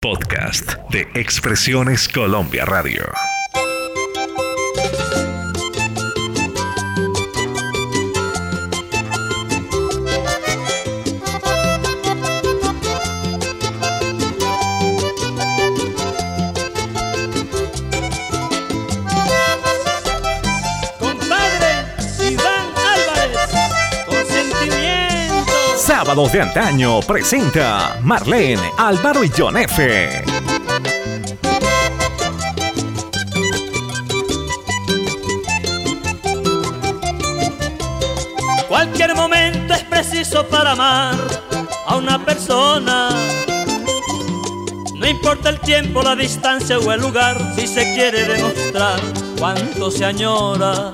Podcast de Expresiones Colombia Radio. De antaño presenta Marlene, Álvaro y John F. Cualquier momento es preciso para amar a una persona. No importa el tiempo, la distancia o el lugar, si se quiere demostrar cuánto se añora.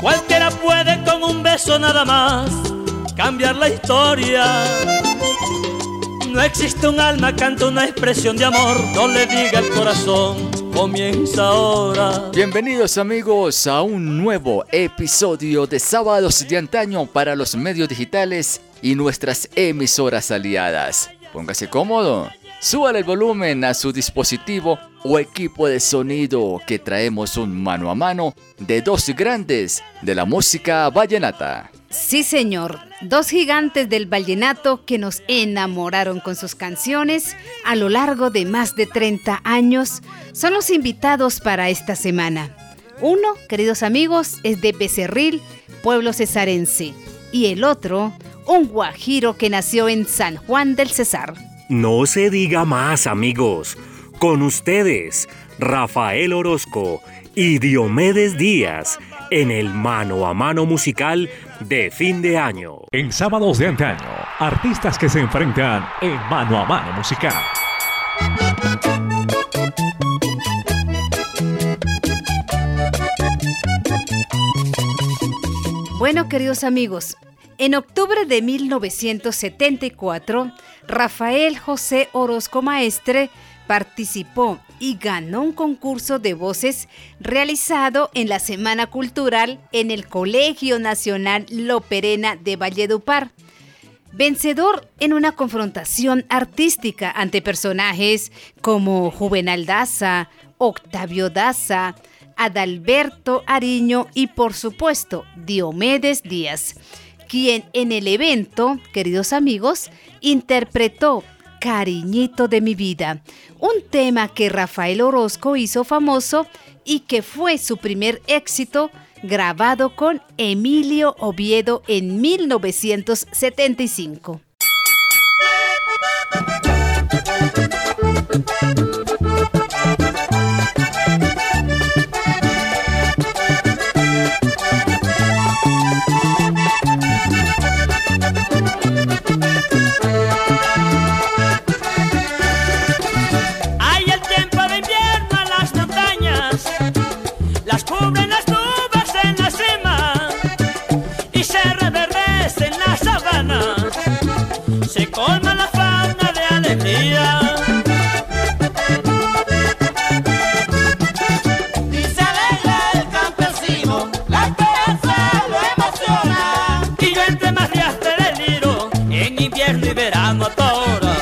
Cualquiera puede con un beso nada más cambiar la historia. No existe un alma, canta una expresión de amor, no le diga el corazón, comienza ahora. Bienvenidos amigos a un nuevo episodio de Sábados de Antaño para los medios digitales y nuestras emisoras aliadas. Póngase cómodo, súbale el volumen a su dispositivo o equipo de sonido que traemos un mano a mano de dos grandes de la música vallenata. Sí, señor. Dos gigantes del vallenato que nos enamoraron con sus canciones a lo largo de más de 30 años son los invitados para esta semana. Uno, queridos amigos, es de Becerril, pueblo cesarense, y el otro, un guajiro que nació en San Juan del Cesar. No se diga más, amigos. Con ustedes, Rafael Orozco y Diomedes Díaz en el mano a mano musical de fin de año. En sábados de antaño, artistas que se enfrentan en mano a mano musical. Bueno, queridos amigos, en octubre de 1974, Rafael José Orozco Maestre participó y ganó un concurso de voces realizado en la Semana Cultural en el Colegio Nacional Loperena de Valledupar. Vencedor en una confrontación artística ante personajes como Juvenal Daza, Octavio Daza, Adalberto Ariño y por supuesto Diomedes Díaz, quien en el evento, queridos amigos, interpretó Cariñito de mi vida, un tema que Rafael Orozco hizo famoso y que fue su primer éxito grabado con Emilio Oviedo en 1975. me colma la falta de alegría. Y se alegra el campesino, la esperanza lo emociona. Y yo entre más del liro, en invierno y verano a toda hora.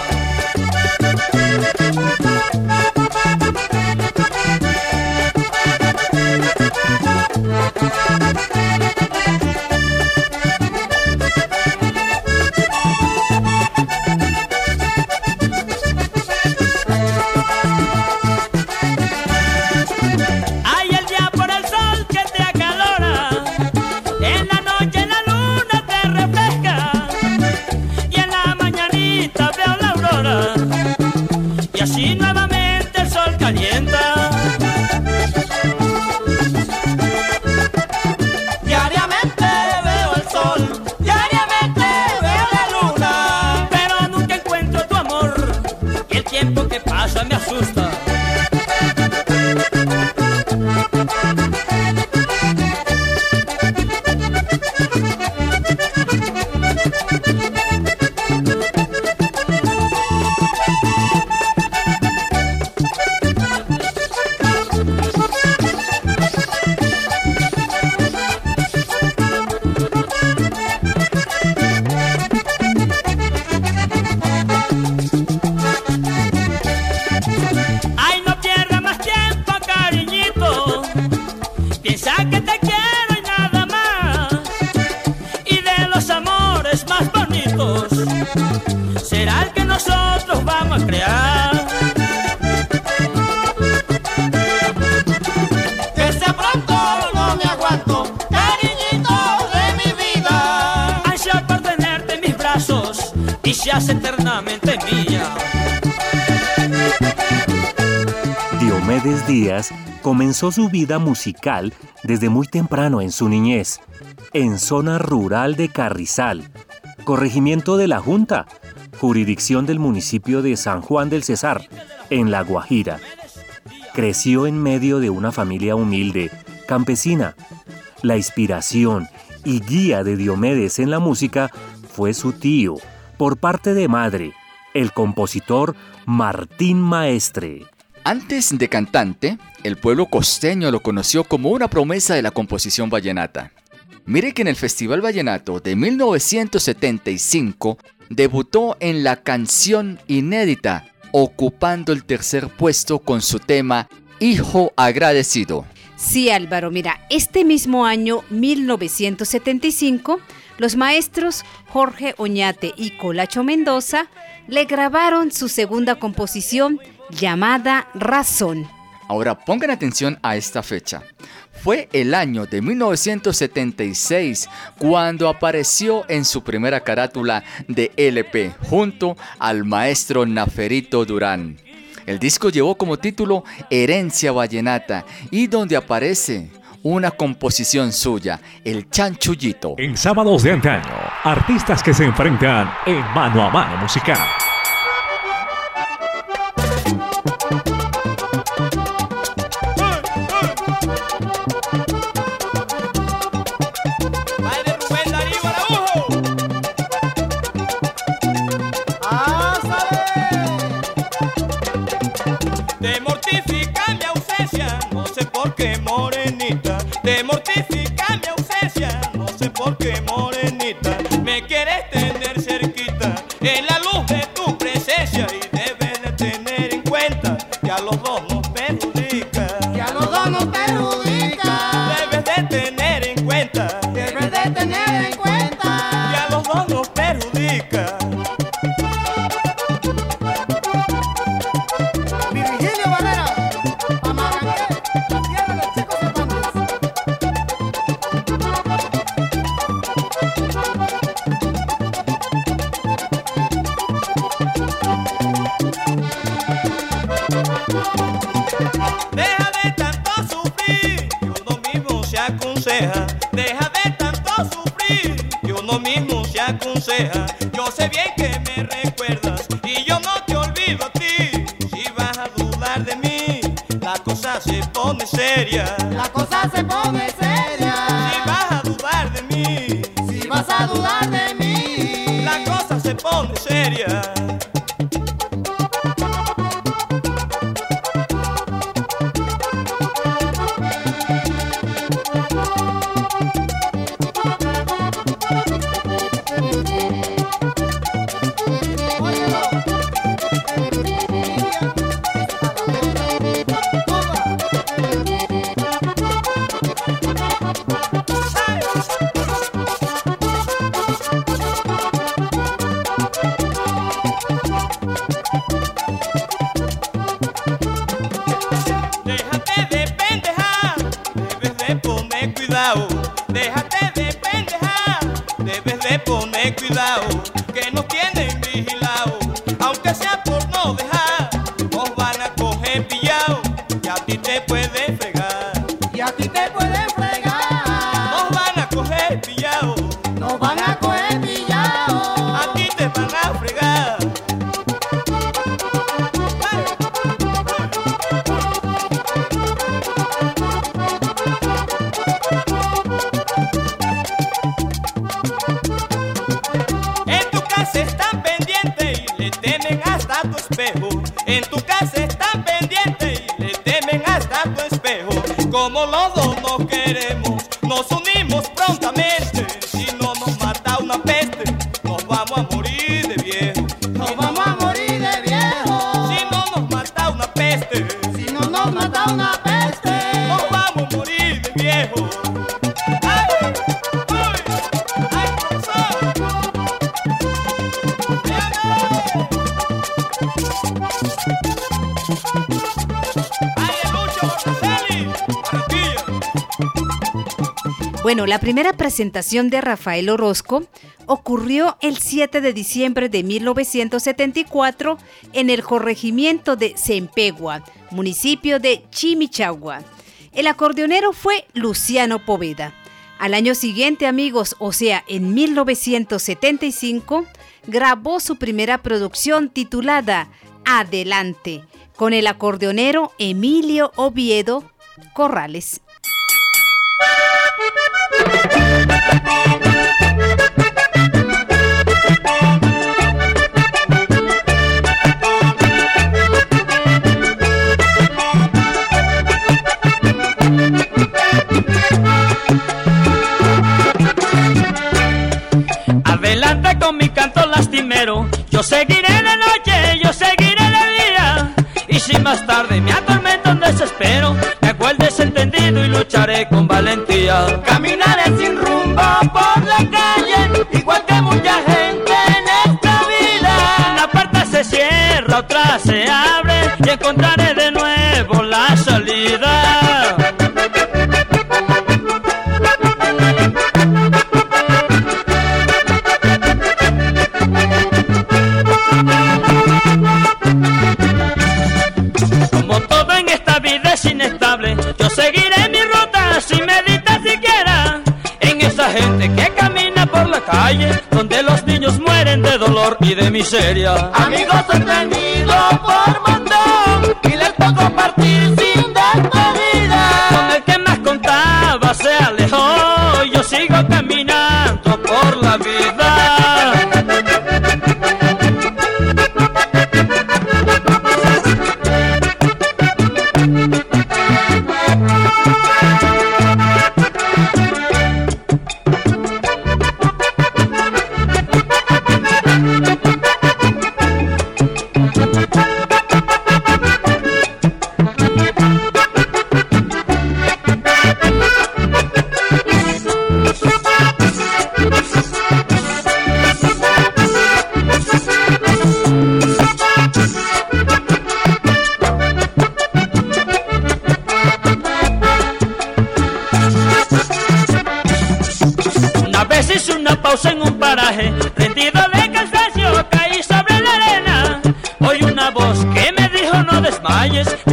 Se hace eternamente mía. Diomedes Díaz comenzó su vida musical desde muy temprano en su niñez, en zona rural de Carrizal, corregimiento de la Junta, jurisdicción del municipio de San Juan del Cesar, en La Guajira. Creció en medio de una familia humilde, campesina. La inspiración y guía de Diomedes en la música fue su tío, por parte de madre, el compositor Martín Maestre. Antes de cantante, el pueblo costeño lo conoció como una promesa de la composición vallenata. Mire que en el Festival Vallenato de 1975 debutó en la canción inédita, ocupando el tercer puesto con su tema Hijo Agradecido. Sí, Álvaro, mira, este mismo año 1975, los maestros Jorge Oñate y Colacho Mendoza le grabaron su segunda composición llamada Razón. Ahora pongan atención a esta fecha. Fue el año de 1976 cuando apareció en su primera carátula de LP junto al maestro Naferito Durán. El disco llevó como título Herencia Vallenata y donde aparece una composición suya, El Chanchullito. En sábados de antaño, artistas que se enfrentan en mano a mano musical. Rubén mortifica mi ausencia, no sé por qué morenita. De pendejar, La primera presentación de Rafael Orozco ocurrió el 7 de diciembre de 1974 en el corregimiento de Cempegua, municipio de Chimichagua. El acordeonero fue Luciano Poveda. Al año siguiente, amigos, o sea, en 1975, grabó su primera producción titulada Adelante, con el acordeonero Emilio Oviedo Corrales. Encontraré de nuevo la salida. Como todo en esta vida es inestable, yo seguiré mi ruta sin meditar siquiera. En esa gente que camina por la calle, donde los niños mueren de dolor y de miseria. Amigos tenido por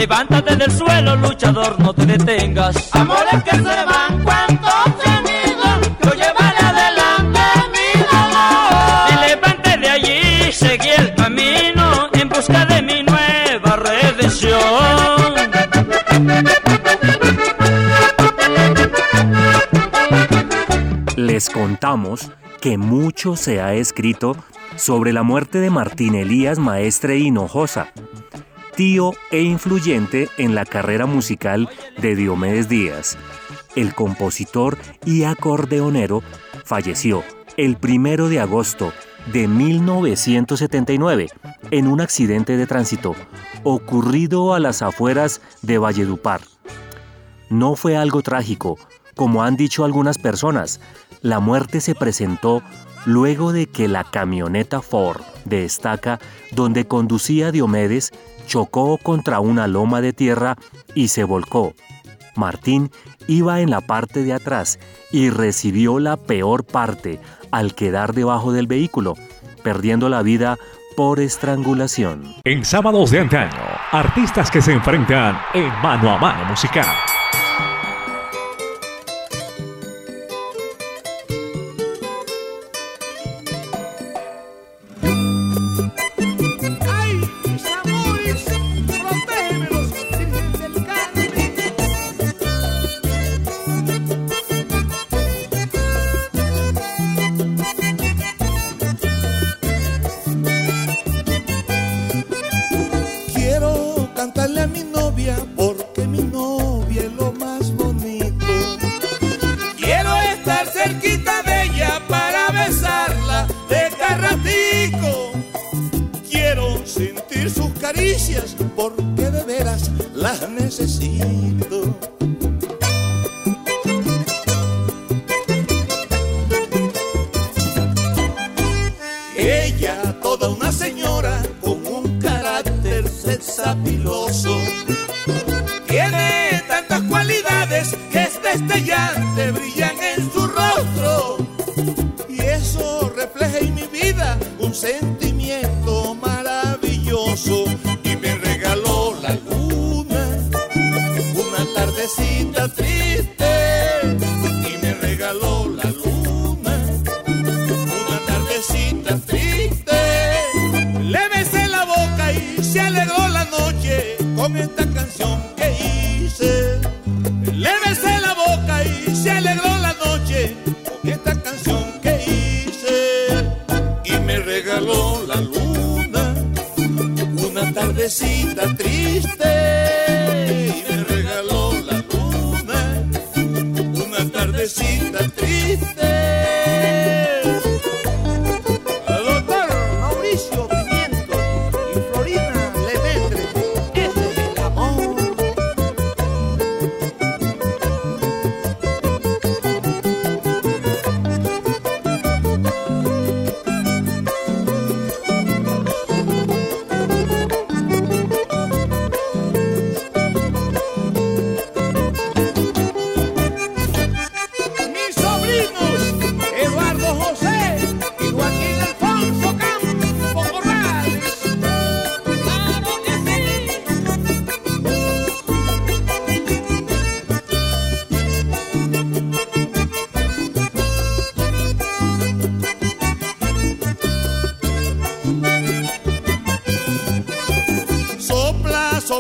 levántate del suelo, luchador, no te detengas. Amores que se van, cuantos se han ido, yo llevaré adelante mi dolor. Me levanté de allí, seguí el camino, en busca de mi nueva redención. Les contamos que mucho se ha escrito sobre la muerte de Martín Elías Maestre Hinojosa, tío e influyente en la carrera musical de Diomedes Díaz. El compositor y acordeonero falleció el primero de agosto de 1979 en un accidente de tránsito ocurrido a las afueras de Valledupar. No fue algo trágico, como han dicho algunas personas. La muerte se presentó luego de que la camioneta Ford de estaca donde conducía Diomedes chocó contra una loma de tierra y se volcó. Martín iba en la parte de atrás y recibió la peor parte al quedar debajo del vehículo, perdiendo la vida por estrangulación. En sábados de antaño, artistas que se enfrentan en mano a mano musical.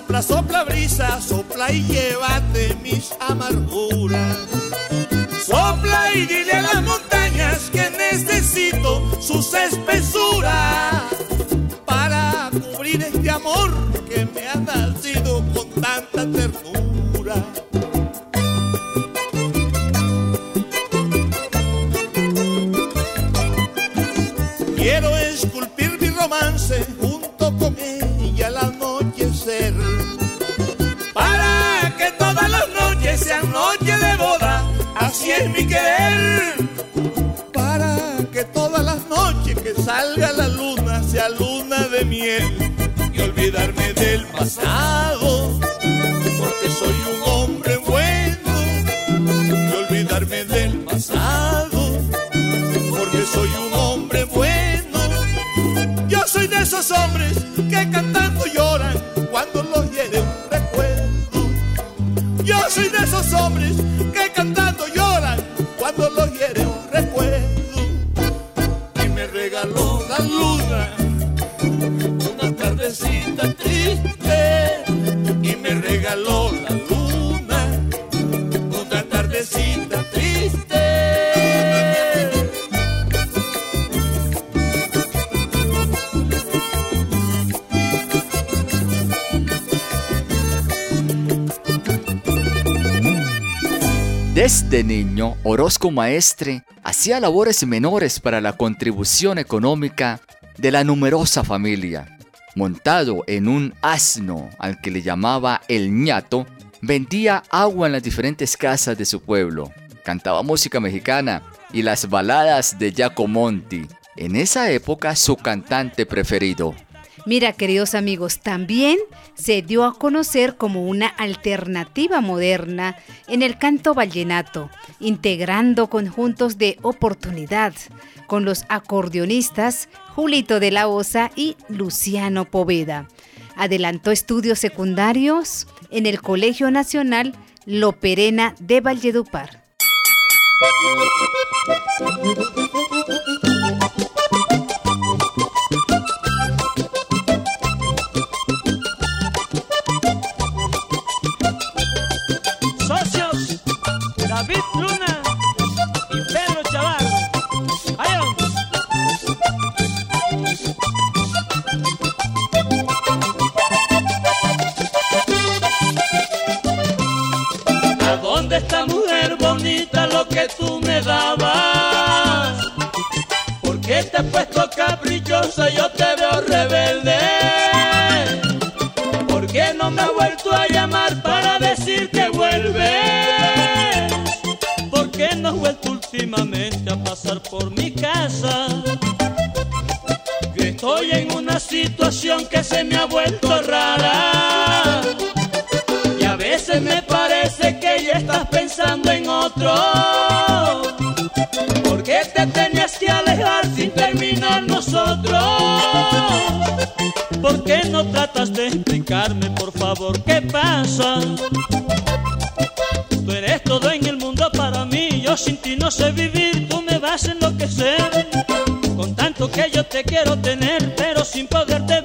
Sopla, sopla, brisa, sopla y llévate mis amarguras. Desde niño, Orozco Maestre hacía labores menores para la contribución económica de la numerosa familia. Montado en un asno al que le llamaba el ñato, vendía agua en las diferentes casas de su pueblo. Cantaba música mexicana y las baladas de Giacomonti, en esa época su cantante preferido. Mira, queridos amigos, también se dio a conocer como una alternativa moderna en el canto vallenato, integrando conjuntos de oportunidad con los acordeonistas Julito de la Osa y Luciano Poveda. Adelantó estudios secundarios en el Colegio Nacional Loperena de Valledupar. Dabas? ¿Por qué te has puesto caprichosa? Yo te veo rebelde. ¿Por qué no me has vuelto a llamar para decir que vuelves? ¿Por qué no has vuelto últimamente a pasar por mi casa? Yo estoy en una situación que se me ha vuelto rara. ¿Por qué no tratas de explicarme, por favor, qué pasa? Tú eres todo en el mundo para mí, yo sin ti no sé vivir, tú me vas a enloquecer. Con tanto que yo te quiero tener, pero sin poderte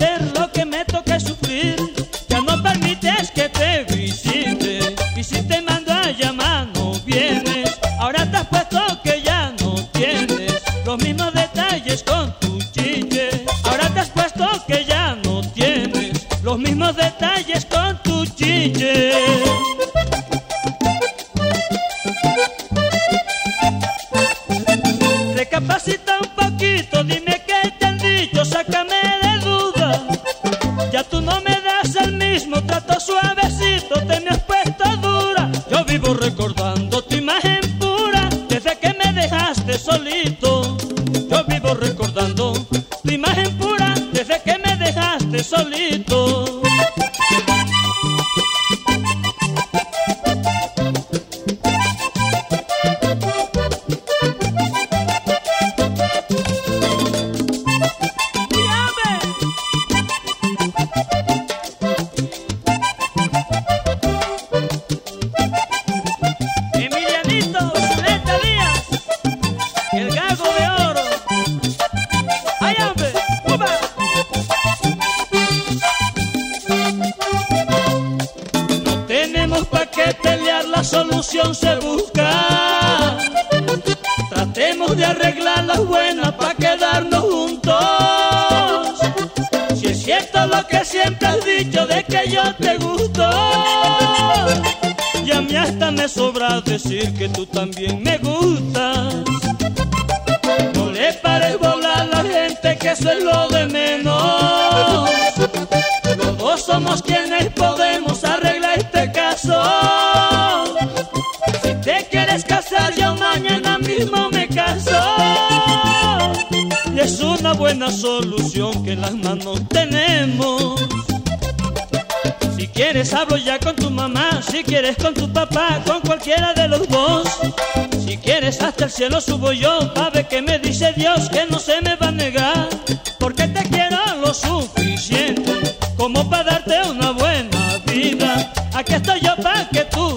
decir que tú también me gustas. No le pares volar a la gente que eso es lo de menos. Los somos quienes podemos arreglar este caso. Si te quieres casar, yo mañana mismo me caso. Y es una buena solución que las manos tenemos. Si quieres hablo ya con tu mamá, si quieres con tu papá, con cualquiera de los dos. Si quieres hasta el cielo subo yo, pa' ver que me dice Dios que no se me va a negar. Porque te quiero lo suficiente como para darte una buena vida. Aquí estoy yo para que tú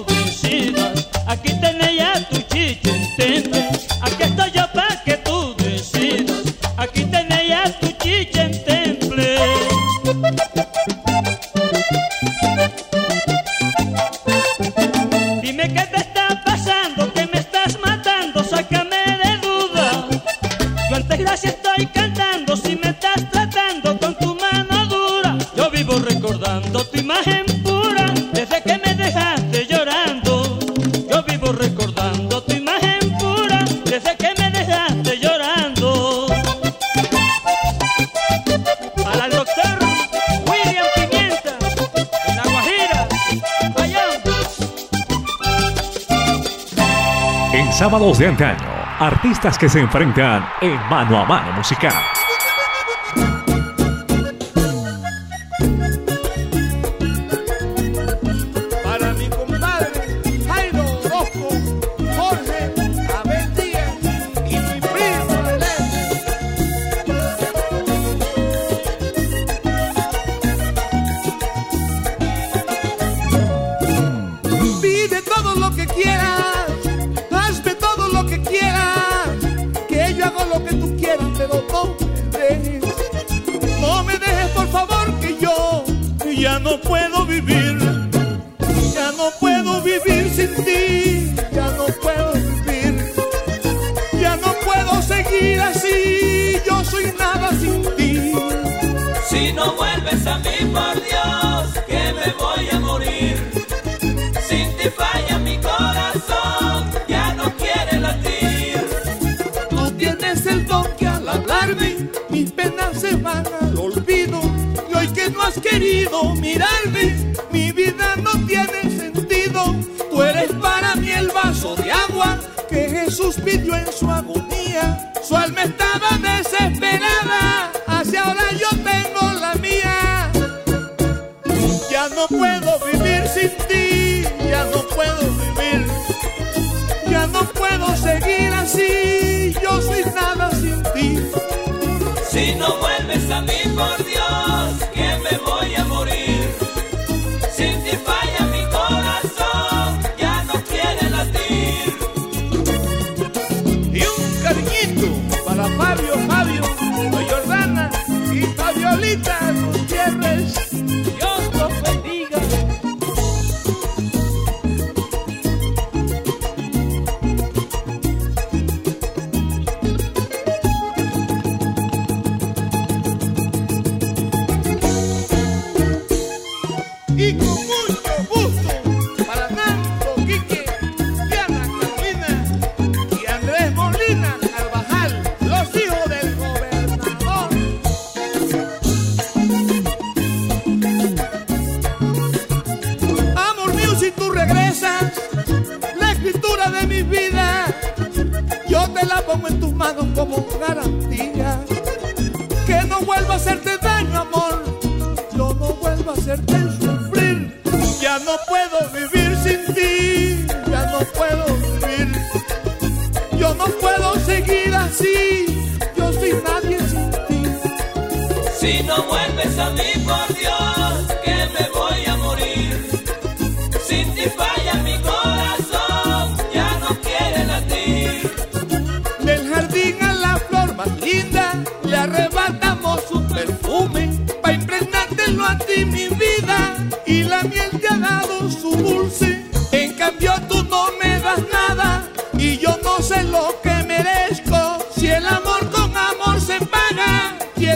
Sábados de antaño, artistas que se enfrentan en mano a mano musical.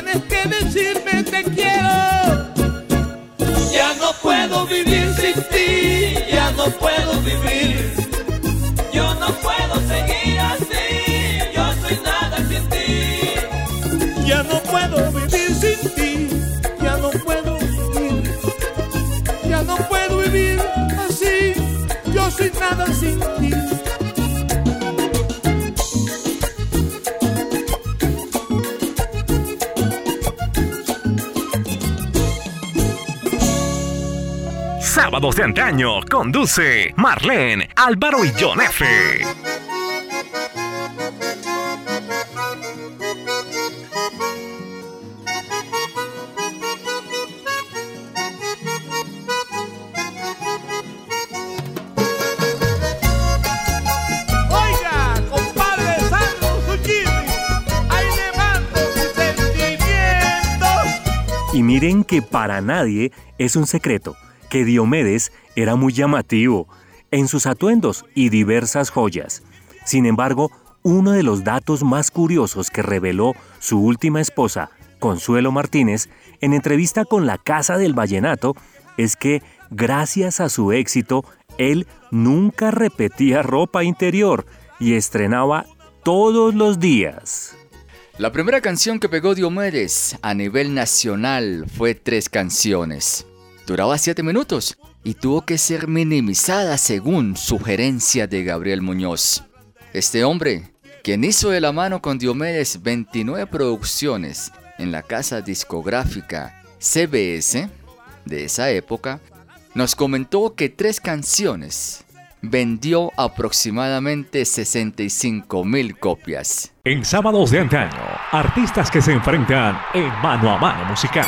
Tienes que decirme te quiero. Sábados de antaño conduce Marlene, Álvaro y John F. Oiga, compadre Sandro Zucchini, ahí le mando mis sentimientos. Y miren que para nadie es un secreto que Diomedes era muy llamativo en sus atuendos y diversas joyas. Sin embargo, uno de los datos más curiosos que reveló su última esposa, Consuelo Martínez, en entrevista con la Casa del Vallenato, es que gracias a su éxito, él nunca repetía ropa interior y estrenaba todos los días. La primera canción que pegó Diomedes a nivel nacional fue Tres Canciones. Duraba 7 minutos y tuvo que ser minimizada según sugerencia de Gabriel Muñoz. Este hombre, quien hizo de la mano con Diomedes 29 producciones en la casa discográfica CBS de esa época, nos comentó que Tres Canciones vendió aproximadamente 65 mil copias. En Sábados de antaño, artistas que se enfrentan en mano a mano musical.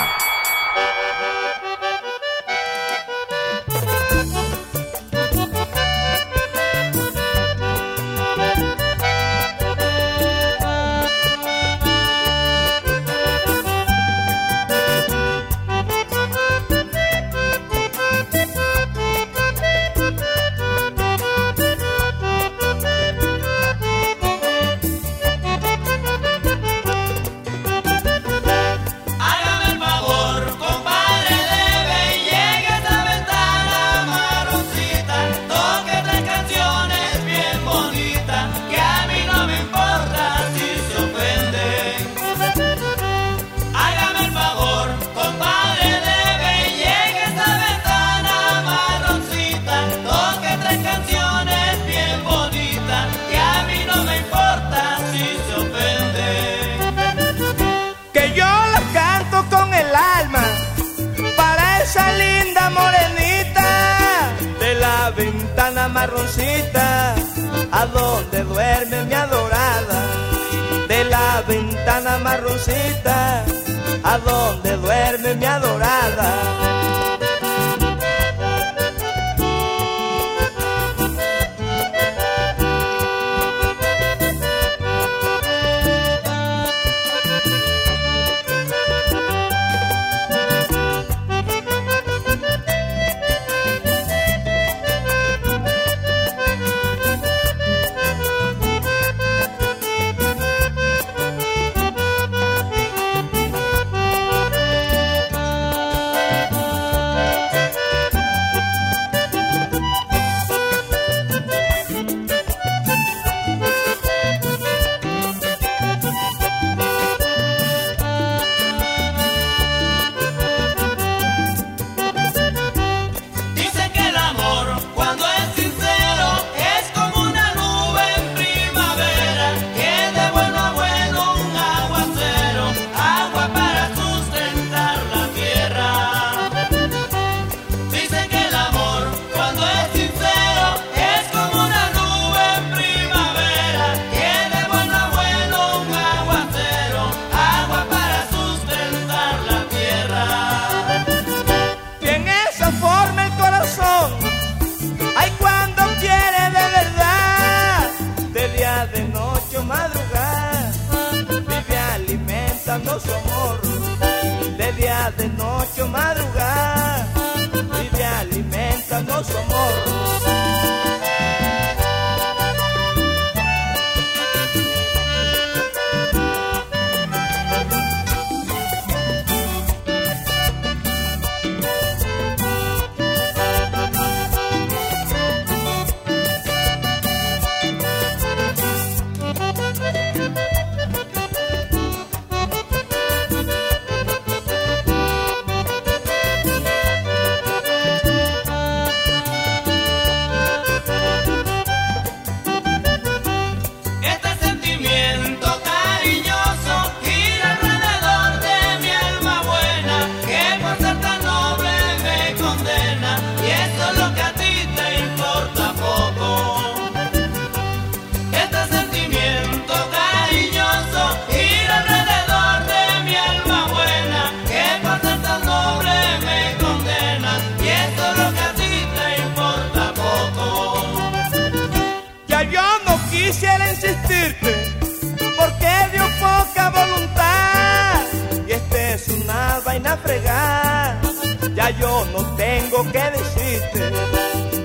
Que decirte.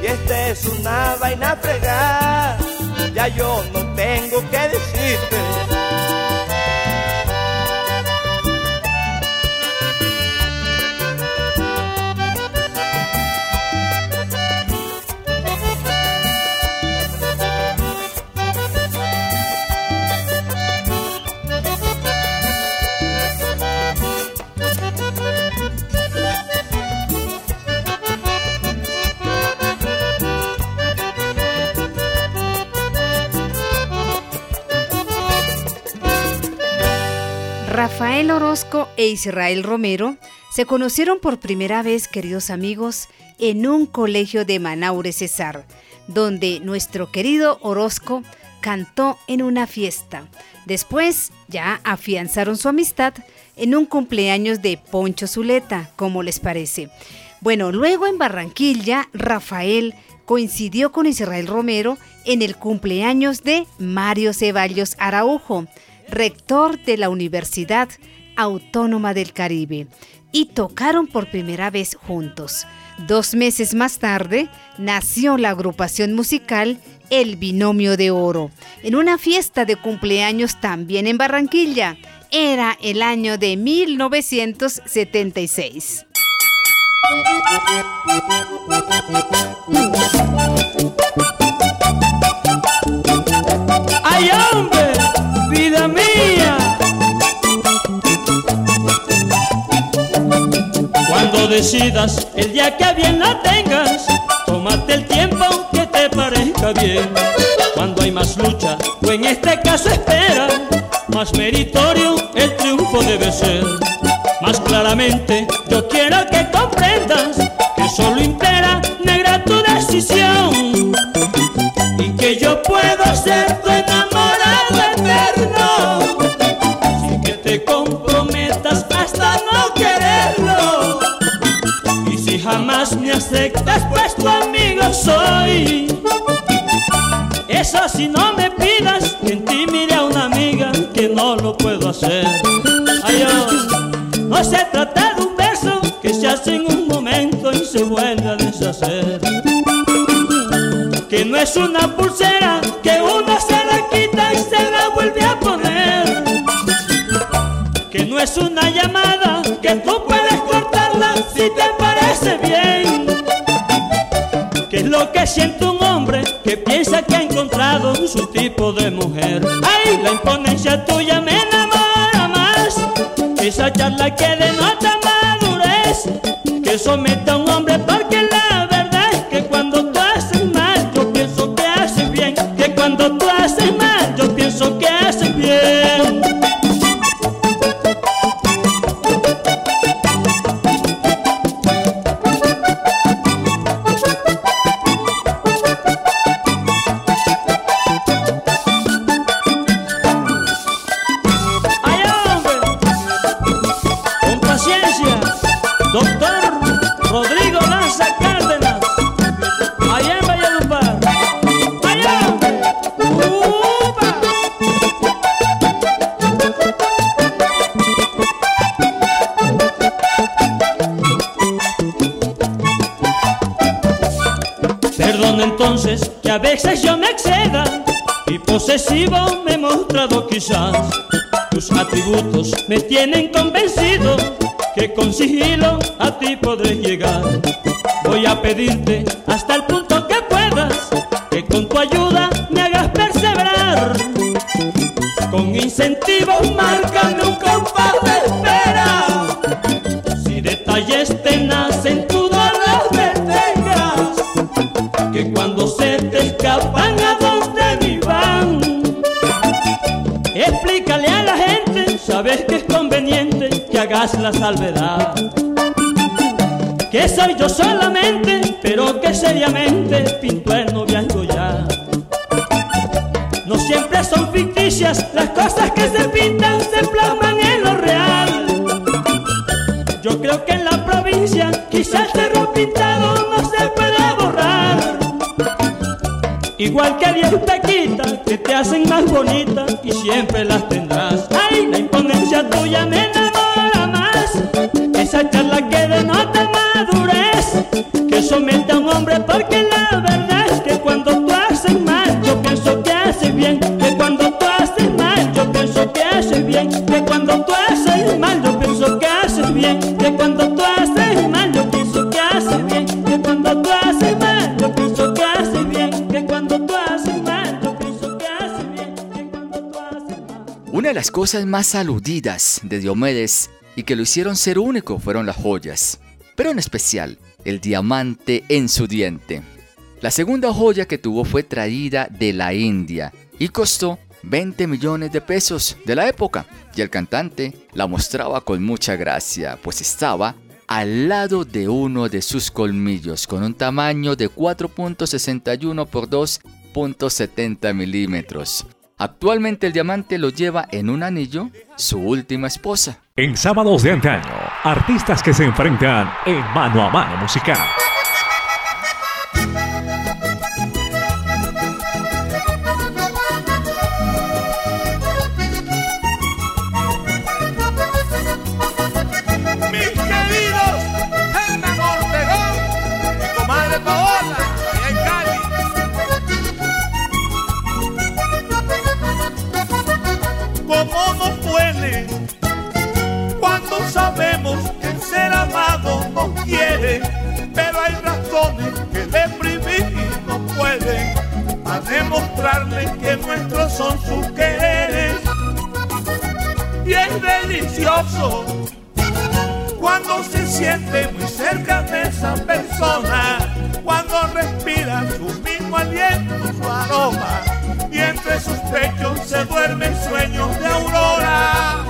Y esta es una vaina fregada, ya yo no tengo que decirte. Orozco e Israel Romero se conocieron por primera vez, queridos amigos, en un colegio de Manaure Cesar, donde nuestro querido Orozco cantó en una fiesta. Después ya afianzaron su amistad en un cumpleaños de Poncho Zuleta, como les parece. Bueno, luego en Barranquilla, Rafael coincidió con Israel Romero en el cumpleaños de Mario Ceballos Araujo, rector de la Universidad Autónoma del Caribe, y tocaron por primera vez juntos. Dos meses más tarde nació la agrupación musical El Binomio de Oro, en una fiesta de cumpleaños también en Barranquilla. Era el año de 1976. ¡Ay, hombre! Cuando decidas, el día que bien la tengas, tómate el tiempo que te parezca bien. Cuando hay más lucha, o en este caso espera, más meritorio el triunfo debe ser. Más claramente, yo quiero que comprendas que solo impera negra tu decisión y que yo puedo ser tu enamorado jamás me aceptas pues tu amigo soy. Eso si no me pidas que en ti mire a una amiga que no lo puedo hacer. Ay, oh, no se trata de un beso que se hace en un momento y se vuelve a deshacer. Que no es una pulsera que uno Que siente un hombre que piensa que ha encontrado su tipo de mujer. Ay, la imponencia tuya me enamora más. Esa charla que denota madurez, que somete a un hombre porque salvedad. Que soy yo solamente, pero que seriamente pinto el noviazgo ya. No siempre son ficticias las cosas que se pintan, se plasman en lo real. Yo creo que en la provincia quizás el terror pintado no se puede borrar. Igual que Dios te quita, que te hacen más bonita y siempre las tendrás. Ay, la imponencia tuya me. Esa charla que denota madurez, que somete a un hombre porque la verdad es que cuando tú haces mal, yo pienso que haces bien. Que cuando tú haces mal, yo pienso que haces bien. Que cuando tú haces mal, yo pienso que haces bien. Que cuando tú haces mal, yo pienso que haces bien. Que cuando tú haces mal, yo pienso que haces bien. Que cuando tú haces mal, yo pienso que haces bien. Que cuando tú haces mal. Una de las cosas más aludidas de Diomedes y que lo hicieron ser único fueron las joyas, pero en especial el diamante en su diente. La segunda joya que tuvo fue traída de la India y costó 20 millones de pesos de la época y el cantante la mostraba con mucha gracia, pues estaba al lado de uno de sus colmillos con un tamaño de 4.61 por 2.70 milímetros. Actualmente el diamante lo lleva en un anillo su última esposa. En sábados de antaño, artistas que se enfrentan en mano a mano musical. Amado nos quiere? Pero hay razones que deprimir no pueden a demostrarle que nuestros son sus quereres. Y es delicioso cuando se siente muy cerca de esa persona, cuando respira su mismo aliento, su aroma, y entre sus pechos se duermen sueños de aurora.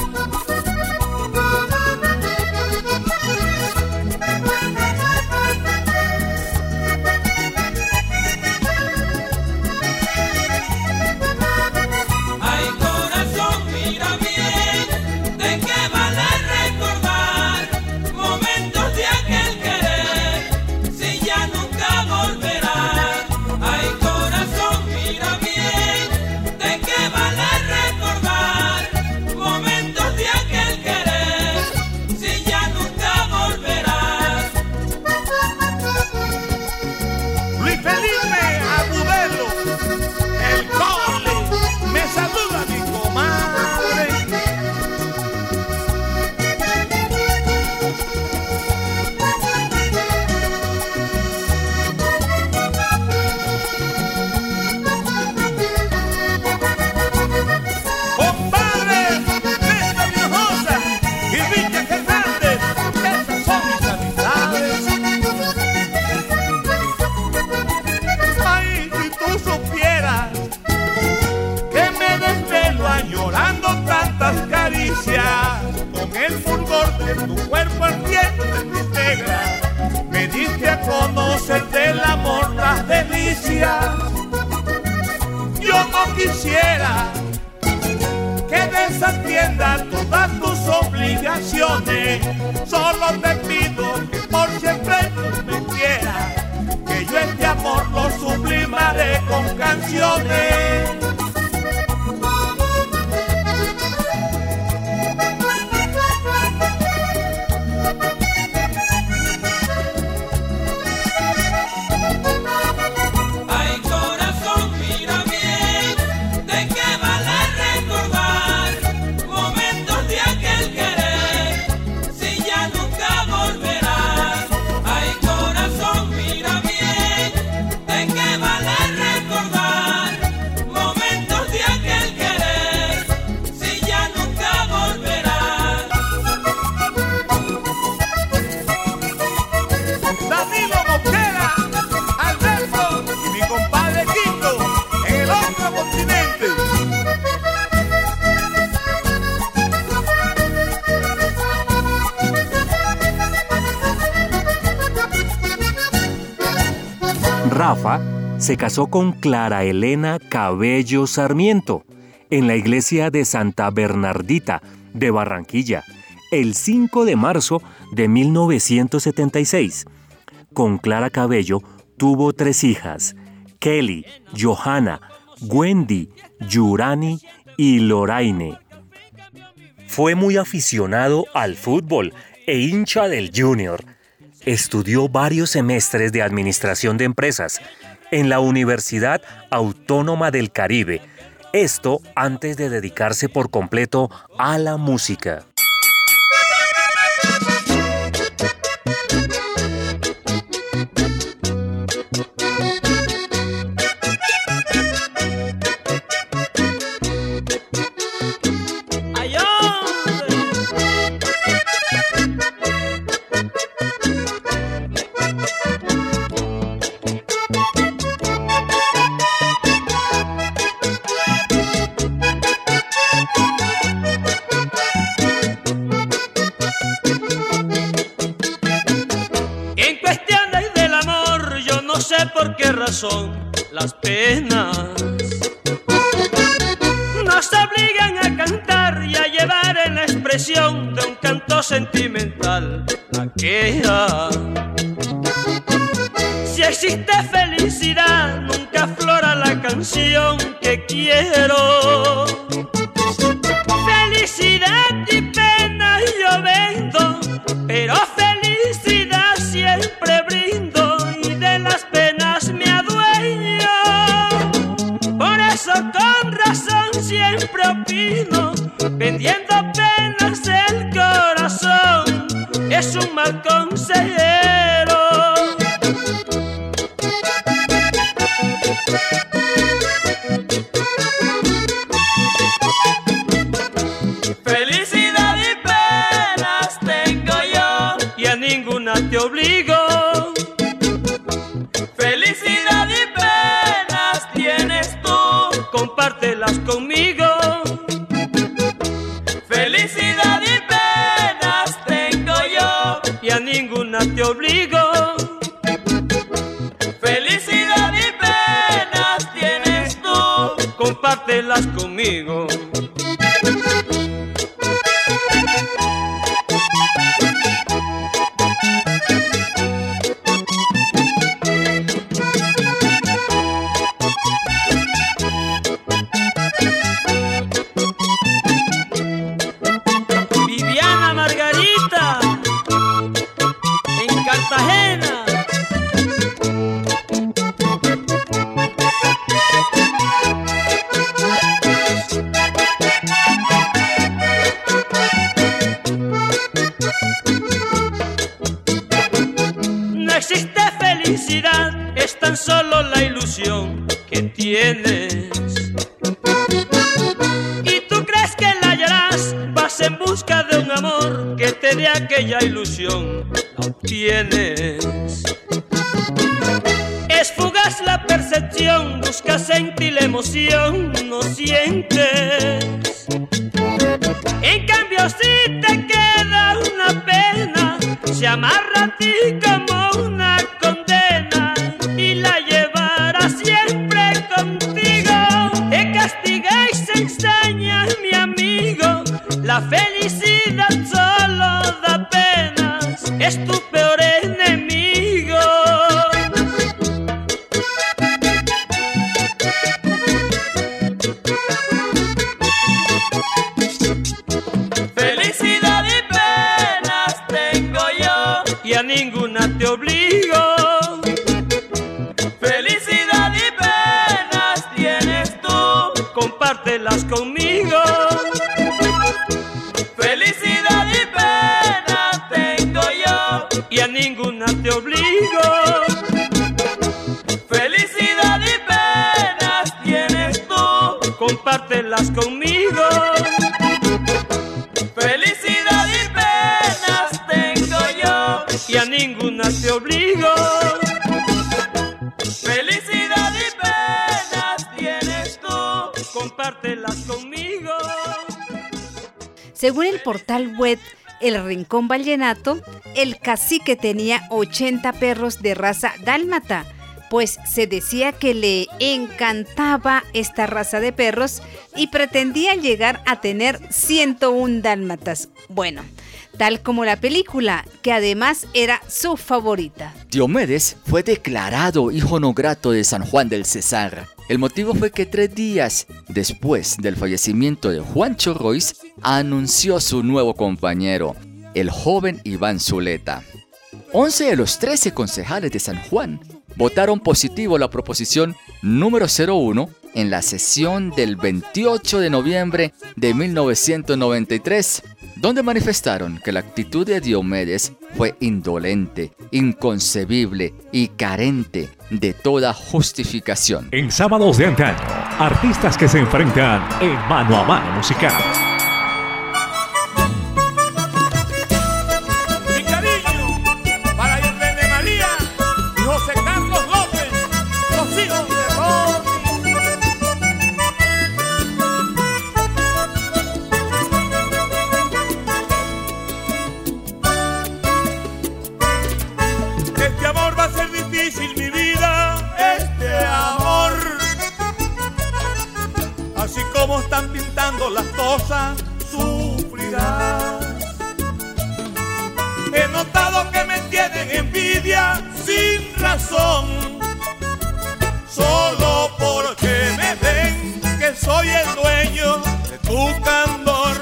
Solo te pido que por siempre tú me quieras, que yo este amor lo sublimaré con canciones. se casó con Clara Elena Cabello Sarmiento en la iglesia de Santa Bernardita de Barranquilla el 5 de marzo de 1976. Con Clara Cabello tuvo tres hijas, Kelly, Johanna, Wendy, Yurani y Loraine. Fue muy aficionado al fútbol e hincha del Junior. Estudió varios semestres de administración de empresas en la Universidad Autónoma del Caribe, esto antes de dedicarse por completo a la música. compártelas conmigo. Según el portal web El Rincón Vallenato, el cacique tenía 80 perros de raza dálmata, pues se decía que le encantaba esta raza de perros y pretendía llegar a tener 101 dálmatas. Bueno, tal como la película, que además era su favorita. Diomedes fue declarado hijo no grato de San Juan del Cesar. El motivo fue que tres días después del fallecimiento de Juancho Royce, anunció su nuevo compañero, el joven Iván Zuleta. 11 de los 13 concejales de San Juan votaron positivo la proposición número 01 en la sesión del 28 de noviembre de 1993, donde manifestaron que la actitud de Diomedes fue indolente, inconcebible y carente de toda justificación. En sábados de antaño, artistas que se enfrentan en mano a mano musical. Sufrirás. He notado que me tienen envidia sin razón. Solo porque me ven que soy el dueño de tu candor.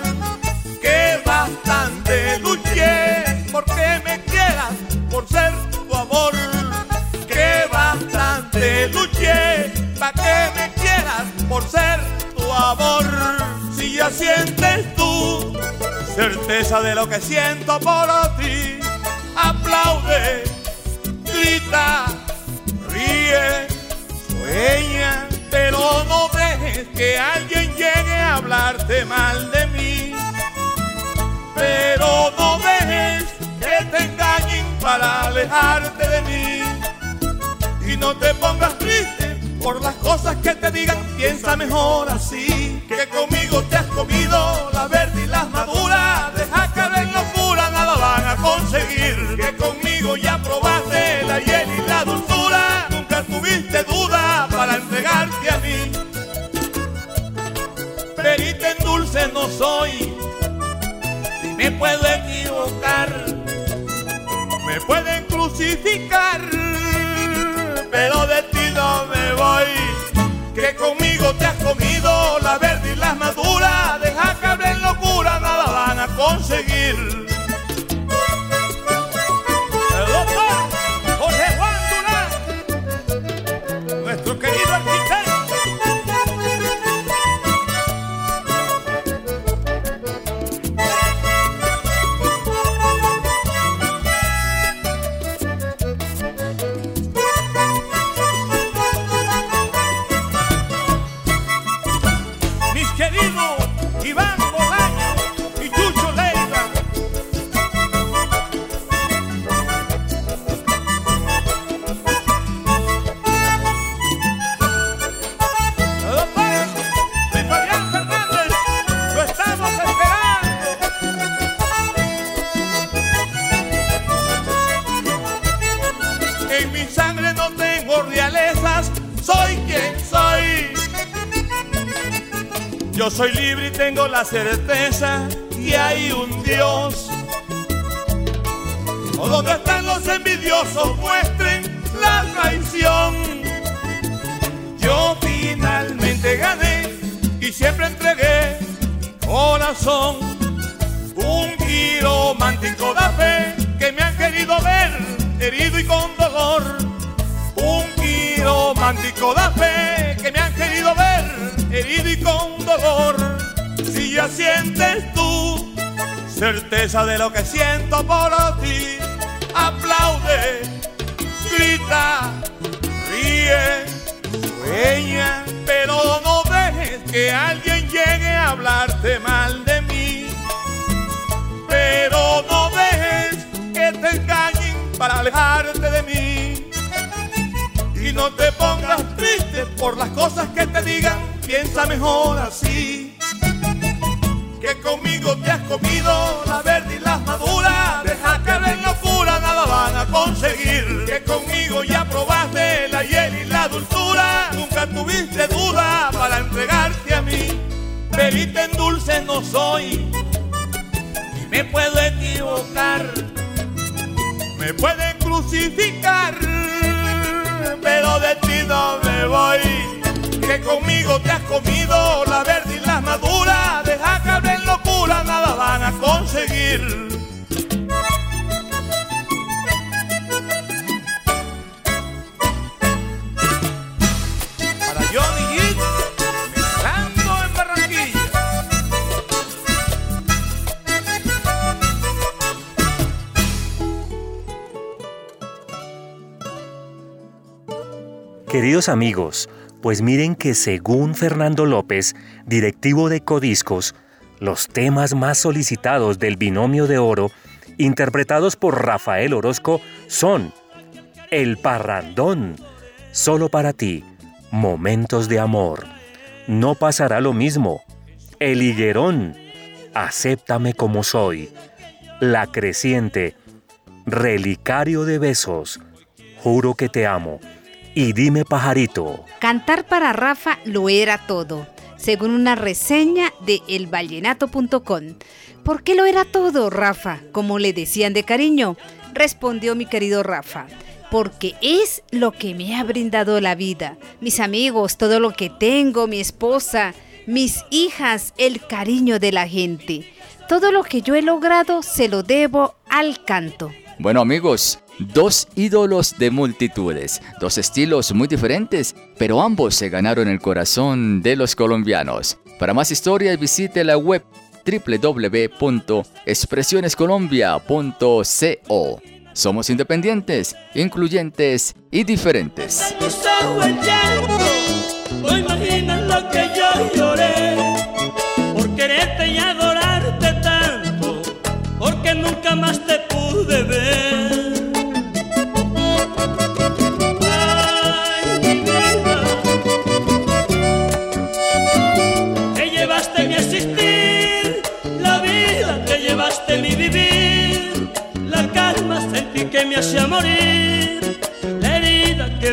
De lo que siento por ti. Aplaude, grita, ríe, sueña, pero no dejes que alguien llegue a hablarte mal de mí. Pero no dejes que te engañen para alejarte de mí. Y no te pongas triste por las cosas que te digan, piensa mejor así. Que conmigo te has comido la verde y las maduras. Que conmigo ya probaste la hiel y la dulzura. Nunca tuviste duda para entregarte a mí. Perita en dulce no soy, y me puedo equivocar. Me pueden crucificar, pero de ti no me voy. Que conmigo te has comido la verde y las maduras. La certeza que hay un Dios. O donde están los envidiosos muestren la traición. Yo finalmente gané y siempre entregué corazón. Un romántico de fe que me han querido ver herido y con dolor. Un romántico de fe que me han querido ver herido y con dolor. Ya sientes tú certeza de lo que siento por ti, aplaude, grita, ríe, sueña, pero no dejes que alguien llegue a hablarte mal de mí. Pero no dejes que te engañen para alejarte de mí. Y no te pongas triste por las cosas que te digan, piensa mejor así. Que conmigo te has comido la verde y las maduras. Deja que hablen locura, nada van a conseguir. Que conmigo ya probaste la hiel y la dulzura. Nunca tuviste duda para entregarte a mí. Bebiste en dulce no soy. Y me puedo equivocar. Me pueden crucificar. Pero de ti no me voy que conmigo te has comido la verde Queridos amigos, pues miren que según Fernando López, directivo de Codiscos, los temas más solicitados del binomio de oro, interpretados por Rafael Orozco, son El Parrandón, Solo para ti, Momentos de Amor, No pasará lo mismo, El Higuerón, Acéptame como soy, La Creciente, Relicario de Besos, Juro que te amo, y dime pajarito. Cantar para Rafa lo era todo, según una reseña de elvallenato.com. ¿Por qué lo era todo, Rafa? Como le decían de cariño, respondió mi querido Rafa. Porque es lo que me ha brindado la vida, mis amigos, todo lo que tengo, mi esposa, mis hijas, el cariño de la gente. Todo lo que yo he logrado se lo debo al canto. Bueno amigos, dos ídolos de multitudes, dos estilos muy diferentes, pero ambos se ganaron el corazón de los colombianos. Para más historias visite la web www.expresionescolombia.co. Somos independientes, incluyentes y diferentes.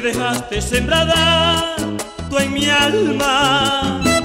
Dejaste sembrada tú en mi alma.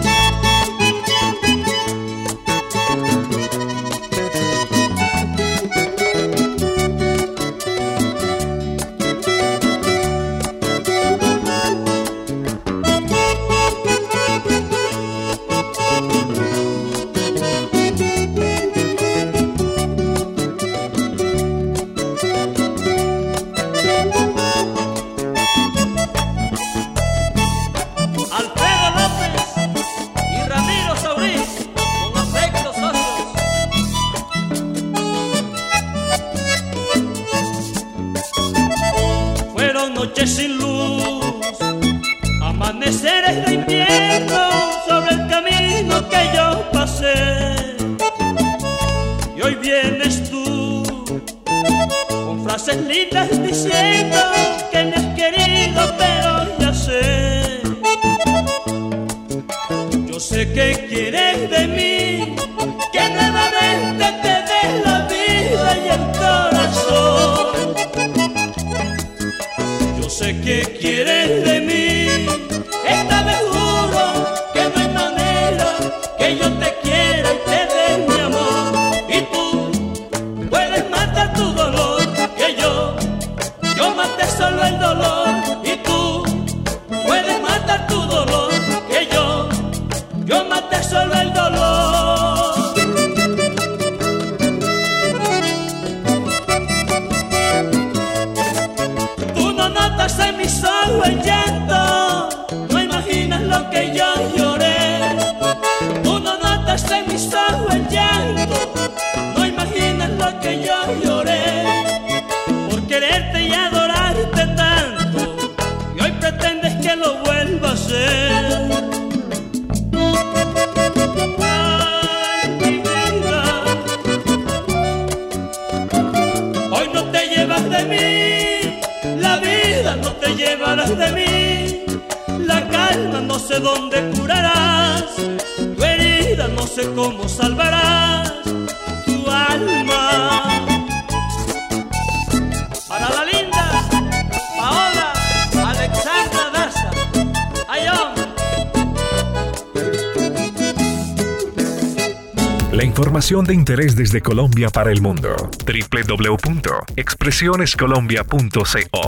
Frases lindas diciendo que me has querido, pero ya sé. Yo sé que quieres de mí, cómo salvarás tu alma. Para la linda Paola Alexandra Daza, Ayón. La información de interés desde Colombia para el mundo. www.expresionescolombia.co